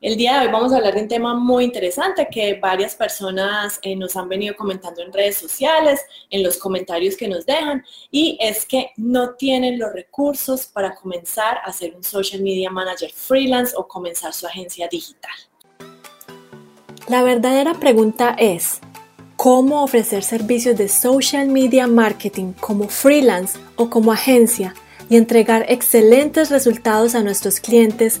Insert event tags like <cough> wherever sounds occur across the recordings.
El día de hoy vamos a hablar de un tema muy interesante que varias personas eh, nos han venido comentando en redes sociales, en los comentarios que nos dejan, y es que no tienen los recursos para comenzar a ser un social media manager freelance o comenzar su agencia digital. La verdadera pregunta es, ¿cómo ofrecer servicios de social media marketing como freelance o como agencia y entregar excelentes resultados a nuestros clientes?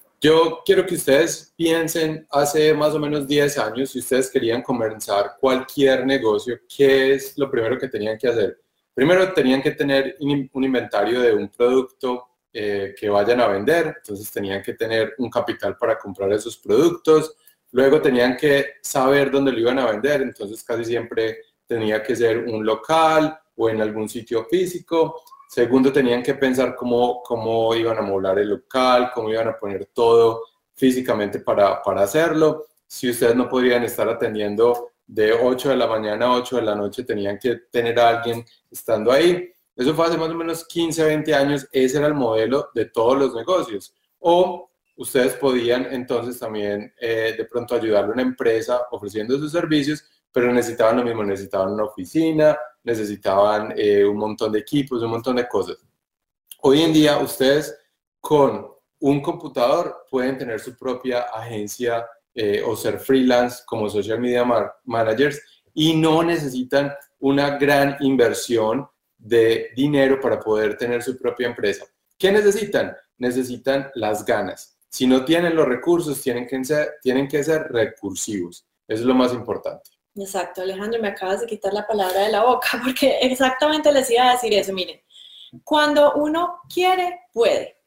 yo quiero que ustedes piensen hace más o menos 10 años, si ustedes querían comenzar cualquier negocio, ¿qué es lo primero que tenían que hacer? Primero tenían que tener un inventario de un producto eh, que vayan a vender, entonces tenían que tener un capital para comprar esos productos, luego tenían que saber dónde lo iban a vender, entonces casi siempre tenía que ser un local o en algún sitio físico, Segundo, tenían que pensar cómo, cómo iban a molar el local, cómo iban a poner todo físicamente para, para hacerlo. Si ustedes no podrían estar atendiendo de 8 de la mañana a 8 de la noche, tenían que tener a alguien estando ahí. Eso fue hace más o menos 15, 20 años. Ese era el modelo de todos los negocios. O ustedes podían entonces también eh, de pronto ayudarle a una empresa ofreciendo sus servicios, pero necesitaban lo mismo, necesitaban una oficina, necesitaban eh, un montón de equipos, un montón de cosas. Hoy en día ustedes con un computador pueden tener su propia agencia eh, o ser freelance como social media managers y no necesitan una gran inversión de dinero para poder tener su propia empresa. ¿Qué necesitan? Necesitan las ganas. Si no tienen los recursos, tienen que ser, tienen recursivos. Es lo más importante. Exacto, Alejandro, me acabas de quitar la palabra de la boca <laughs> porque exactamente les iba a decir eso. Miren, cuando uno quiere, puede.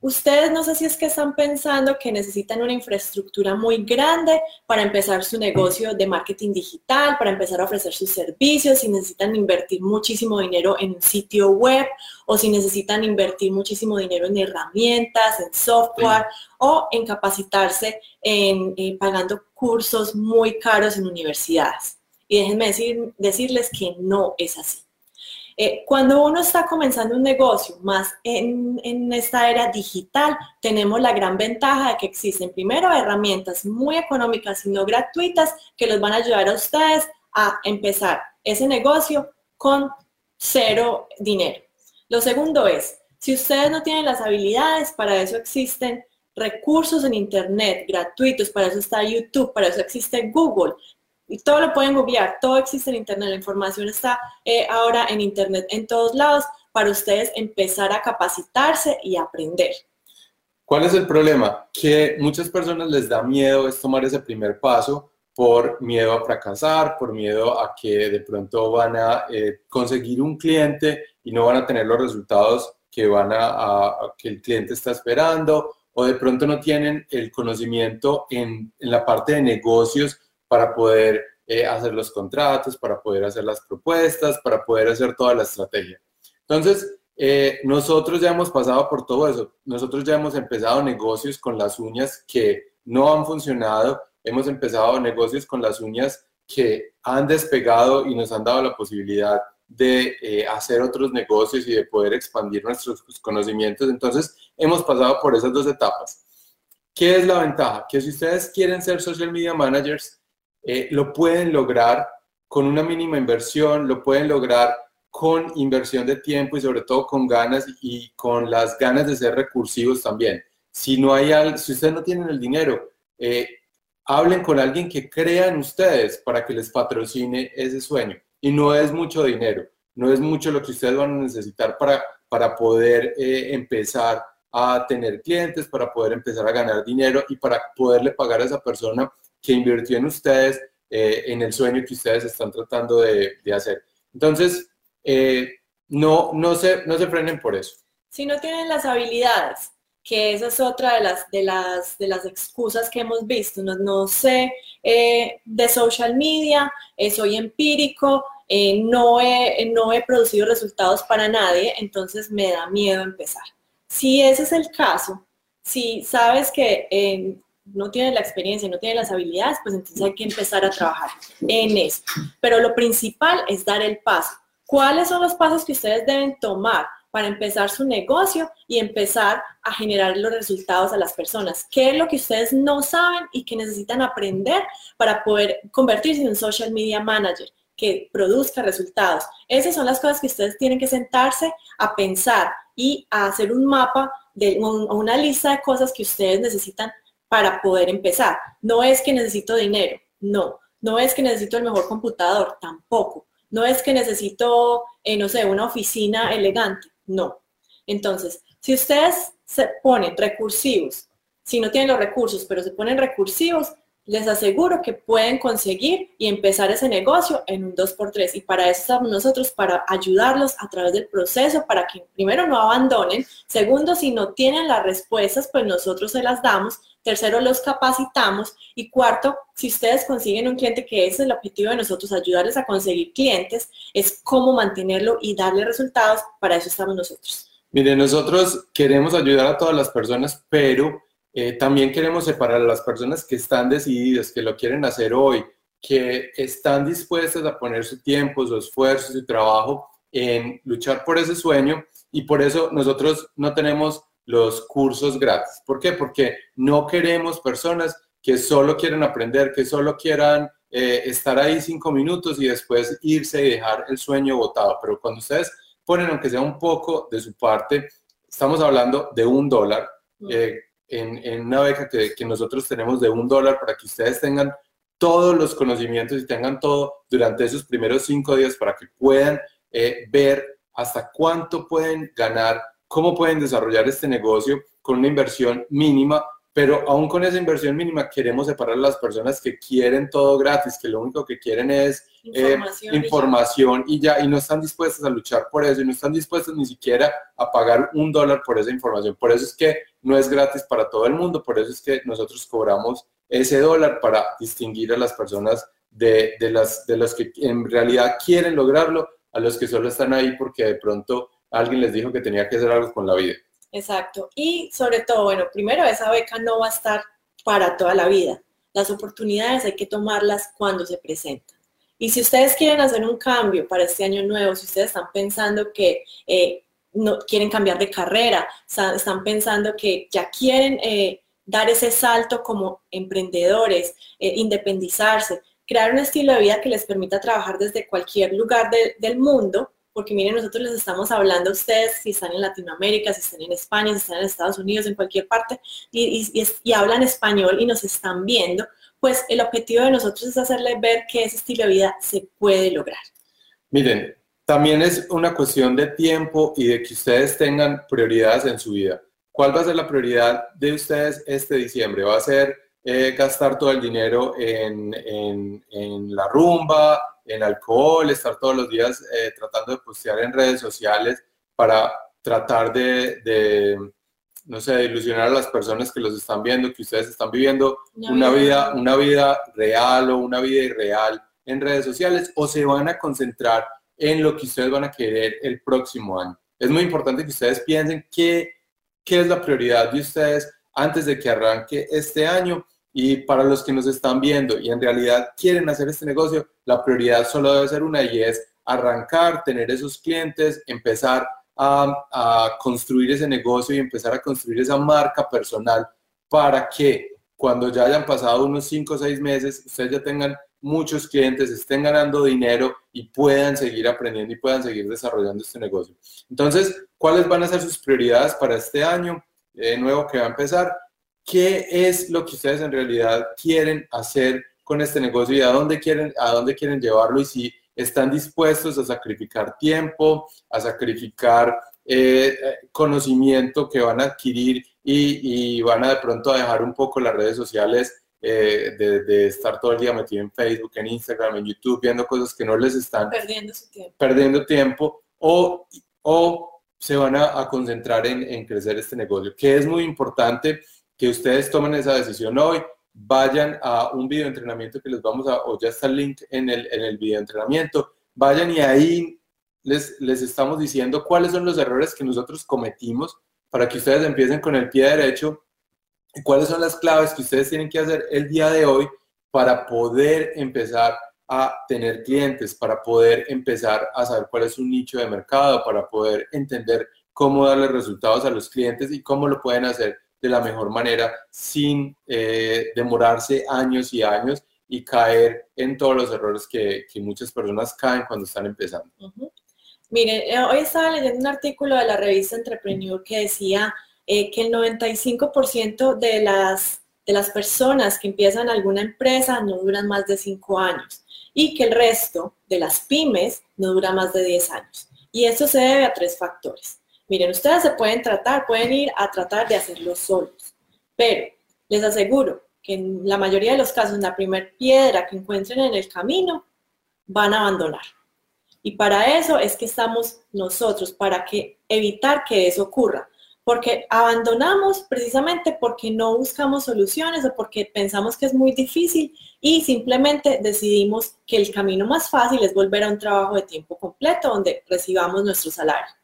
Ustedes no sé si es que están pensando que necesitan una infraestructura muy grande para empezar su negocio de marketing digital, para empezar a ofrecer sus servicios, si necesitan invertir muchísimo dinero en un sitio web o si necesitan invertir muchísimo dinero en herramientas, en software o en capacitarse en, eh, pagando cursos muy caros en universidades. Y déjenme decir, decirles que no es así. Eh, cuando uno está comenzando un negocio, más en, en, esta era digital, tenemos la gran ventaja de que existen primero herramientas muy económicas y no gratuitas que los van a ayudar a ustedes a empezar ese negocio con cero dinero. Lo segundo es, si ustedes no tienen las habilidades, para eso existen recursos en Internet gratuitos, para eso está YouTube, para eso existe Google, y todo lo pueden googlear, todo existe en Internet, la información está eh, ahora en Internet en todos lados para ustedes empezar a capacitarse y aprender. ¿Cuál es el problema? Que muchas personas les da miedo es tomar ese primer paso por miedo a fracasar, por miedo a que de pronto van a eh, conseguir un cliente y no van a tener los resultados que, van a, que el cliente está esperando, o de pronto no tienen el conocimiento en, en la parte de negocios para poder eh, hacer los contratos, para poder hacer las propuestas, para poder hacer toda la estrategia. Entonces, eh, nosotros ya hemos pasado por todo eso. Nosotros ya hemos empezado negocios con las uñas que no han funcionado. Hemos empezado negocios con las uñas que han despegado y nos han dado la posibilidad de eh, hacer otros negocios y de poder expandir nuestros conocimientos. Entonces, hemos pasado por esas dos etapas. ¿Qué es la ventaja? Que si ustedes quieren ser social media managers, eh, lo pueden lograr con una mínima inversión, lo pueden lograr con inversión de tiempo y sobre todo con ganas y con las ganas de ser recursivos también. Si no hay si ustedes no tienen el dinero, eh, hablen con alguien que crea en ustedes para que les patrocine ese sueño. Y no es mucho dinero, no es mucho lo que ustedes van a necesitar para, para poder eh, empezar a tener clientes, para poder empezar a ganar dinero y para poderle pagar a esa persona que invirtió en ustedes, eh, en el sueño que ustedes están tratando de, hacer. Entonces, eh, no, no, se, no se frenen por eso. Si no tienen las habilidades, que esa es otra de las, de las, de las excusas que hemos visto. No, sé eh, de social media, soy empírico, no, he, no he producido resultados para nadie, entonces me da miedo empezar. Si ese es el caso, si sabes que no tienes la experiencia, no tienes las habilidades, pues entonces hay que empezar a trabajar en eso. Pero lo principal es dar el paso. ¿Cuáles son los pasos que ustedes deben tomar para empezar su negocio y empezar a generar los resultados a las personas? ¿Qué es lo que ustedes no saben y que necesitan aprender para poder convertirse en un social media manager? que produzca resultados. Esas son las cosas que ustedes tienen que sentarse a pensar y a hacer un mapa de una lista de cosas que ustedes necesitan para poder empezar. No es que necesito dinero, no. No es que necesito el mejor computador, tampoco. No es que necesito, eh, no sé, una oficina elegante, no. Entonces, si ustedes se ponen recursivos, si no tienen los recursos, pero se ponen recursivos, les aseguro que pueden conseguir y empezar ese negocio en un 2x3. Y para eso estamos nosotros, para ayudarlos a través del proceso, para que primero no abandonen. Segundo, si no tienen las respuestas, pues nosotros se las damos. Tercero, los capacitamos. Y cuarto, si ustedes consiguen un cliente, que es el objetivo de nosotros, ayudarles a conseguir clientes, es cómo mantenerlo y darle resultados. Para eso estamos nosotros. Mire, nosotros queremos ayudar a todas las personas, pero eh, también queremos separar a las personas que están decididas, que lo quieren hacer hoy, que están dispuestas a poner su tiempo, su esfuerzo, su trabajo en luchar por ese sueño y por eso nosotros no tenemos los cursos gratis. ¿Por qué? Porque no queremos personas que solo quieran aprender, que solo quieran eh, estar ahí cinco minutos y después irse y dejar el sueño botado. Pero cuando ustedes ponen, aunque sea un poco de su parte, estamos hablando de un dólar. Mm. Eh, en, una beca que, nosotros tenemos de un dólar para que ustedes tengan todos los conocimientos y tengan todo durante esos primeros cinco días para que puedan eh, ver hasta cuánto pueden ganar, cómo pueden desarrollar este negocio con una inversión mínima pero aún con esa inversión mínima queremos separar a las personas que quieren todo gratis, que lo único que quieren es eh, información, y, ya. y no están dispuestas a luchar por eso y no están dispuestas ni siquiera a pagar un dólar por esa información. Por eso es que no es gratis para todo el mundo, por eso es que nosotros cobramos ese dólar para distinguir a las personas de, de, las, de los que en realidad quieren lograrlo a los que solo están ahí porque de pronto alguien les dijo que tenía que hacer algo con la vida. Exacto. Y sobre todo, bueno, primero esa beca no va a estar para toda la vida. Las oportunidades hay que tomarlas cuando se presentan. Y si ustedes quieren hacer un cambio para este año nuevo, si ustedes están pensando que eh, no quieren cambiar de carrera, están pensando que ya quieren eh, dar ese salto como emprendedores, eh, independizarse, crear un estilo de vida que les permita trabajar desde cualquier lugar del mundo, porque miren, nosotros les estamos hablando a ustedes si están en Latinoamérica, si están en España, si están en Estados Unidos, en cualquier parte, y, hablan español y nos están viendo, pues el objetivo de nosotros es hacerles ver que ese estilo de vida se puede lograr. Miren, también es una cuestión de tiempo y de que ustedes tengan prioridades en su vida. ¿Cuál va a ser la prioridad de ustedes este diciembre? ¿Va a ser eh, gastar todo el dinero en la rumba, en alcohol, estar todos los días eh, tratando de postear en redes sociales para tratar de, no sé, de ilusionar a las personas que los están viendo, que ustedes están viviendo una vida, una vida real o una vida irreal en redes sociales, o se van a concentrar en lo que ustedes van a querer el próximo año. Es muy importante que ustedes piensen qué, qué es la prioridad de ustedes antes de que arranque este año y para los que nos están viendo y en realidad quieren hacer este negocio, la prioridad solo debe ser una y es arrancar, tener esos clientes, empezar a, construir ese negocio y empezar a construir esa marca personal para que cuando ya hayan pasado unos 5 o 6 meses, ustedes ya tengan muchos clientes, estén ganando dinero y puedan seguir aprendiendo y puedan seguir desarrollando este negocio. Entonces, ¿cuáles van a ser sus prioridades para este año eh, nuevo que va a empezar? Qué es lo que ustedes en realidad quieren hacer con este negocio y a dónde quieren, a dónde quieren llevarlo y si están dispuestos a sacrificar tiempo, a sacrificar eh, conocimiento que van a adquirir y, van a de pronto a dejar un poco las redes sociales eh, de, estar todo el día metido en Facebook, en Instagram, en YouTube, viendo cosas que no les están perdiendo, tiempo. perdiendo tiempo o, o se van a, a concentrar en, en crecer este negocio, que es muy importante que ustedes tomen esa decisión hoy, vayan a un video entrenamiento que les vamos a, o ya está el link en el, en el video entrenamiento, vayan y ahí les, les estamos diciendo cuáles son los errores que nosotros cometimos para que ustedes empiecen con el pie derecho cuáles son las claves que ustedes tienen que hacer el día de hoy para poder empezar a tener clientes, para poder empezar a saber cuál es un nicho de mercado, para poder entender cómo darle resultados a los clientes y cómo lo pueden hacer de la mejor manera sin eh, demorarse años y años y caer en todos los errores que, muchas personas caen cuando están empezando. Miren, eh, hoy estaba leyendo un artículo de la revista Entrepreneur que decía eh, que el 95% de las, de las personas que empiezan alguna empresa no duran más de 5 años y que el resto de las pymes no dura más de 10 años. Y eso se debe a tres factores. Miren, ustedes se pueden tratar, pueden ir a tratar de hacerlo solos, pero les aseguro que en la mayoría de los casos, la primera piedra que encuentren en el camino, van a abandonar. Y para eso es que estamos nosotros, para que evitar que eso ocurra porque abandonamos precisamente porque no buscamos soluciones o porque pensamos que es muy difícil y simplemente decidimos que el camino más fácil es volver a un trabajo de tiempo completo donde recibamos nuestro salario.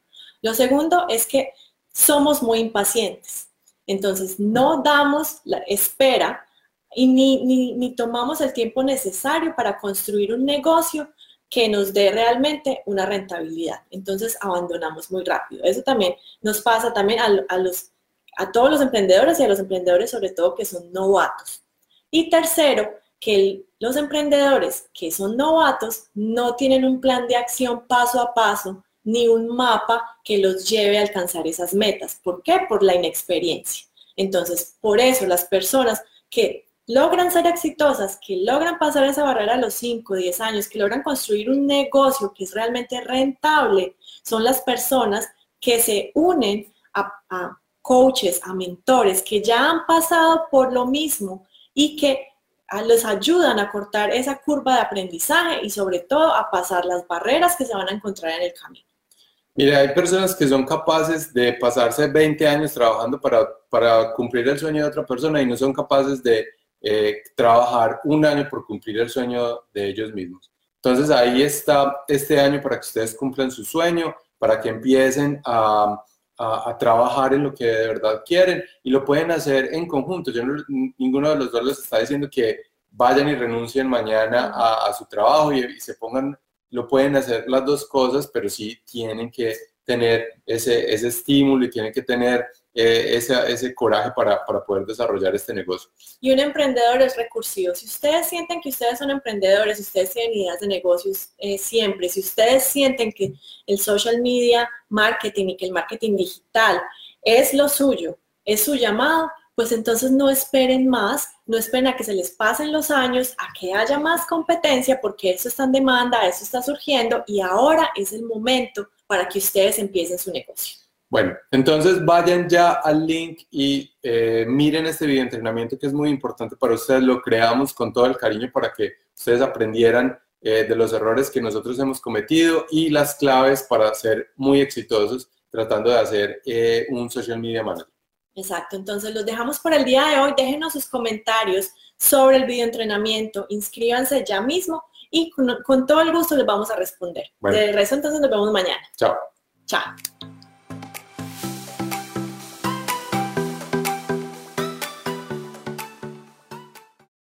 Lo segundo es que somos muy impacientes. Entonces, no damos la espera y ni, ni, tomamos el tiempo necesario para construir un negocio que nos dé realmente una rentabilidad. Entonces abandonamos muy rápido. Eso también nos pasa también a, los, a todos los emprendedores y a los emprendedores sobre todo que son novatos. Y tercero, que los emprendedores que son novatos no tienen un plan de acción paso a paso ni un mapa que los lleve a alcanzar esas metas. ¿Por qué? Por la inexperiencia. Entonces, por eso las personas que logran ser exitosas, que logran pasar esa barrera a los 5, 10 años, que logran construir un negocio que es realmente rentable, son las personas que se unen a, coaches, a mentores, que ya han pasado por lo mismo y que les ayudan a cortar esa curva de aprendizaje y sobre todo a pasar las barreras que se van a encontrar en el camino. Mira, hay personas que son capaces de pasarse 20 años trabajando para, para cumplir el sueño de otra persona y no son capaces de eh, trabajar un año por cumplir el sueño de ellos mismos. Entonces ahí está este año para que ustedes cumplan su sueño, para que empiecen a, a, trabajar en lo que de verdad quieren y lo pueden hacer en conjunto. Yo ninguno de los dos les está diciendo que vayan y renuncien mañana a, su trabajo y, se pongan, lo pueden hacer las dos cosas, pero sí tienen que tener ese, ese estímulo y tienen que tener eh, ese, ese, coraje para, para, poder desarrollar este negocio. Y un emprendedor es recursivo. Si ustedes sienten que ustedes son emprendedores, si ustedes tienen ideas de negocios eh, siempre, si ustedes sienten que el social media marketing y que el marketing digital es lo suyo, es su llamado, pues entonces no esperen más, no esperen a que se les pasen los años, a que haya más competencia, porque eso está en demanda, eso está surgiendo y ahora es el momento para que ustedes empiecen su negocio. Bueno, entonces vayan ya al link y eh, miren este video entrenamiento que es muy importante para ustedes. Lo creamos con todo el cariño para que ustedes aprendieran eh, de los errores que nosotros hemos cometido y las claves para ser muy exitosos tratando de hacer eh, un social media manager. Exacto, entonces los dejamos por el día de hoy. Déjenos sus comentarios sobre el video entrenamiento. Inscríbanse ya mismo y con, todo el gusto les vamos a responder. De resto, entonces nos vemos mañana. Chao. Chao.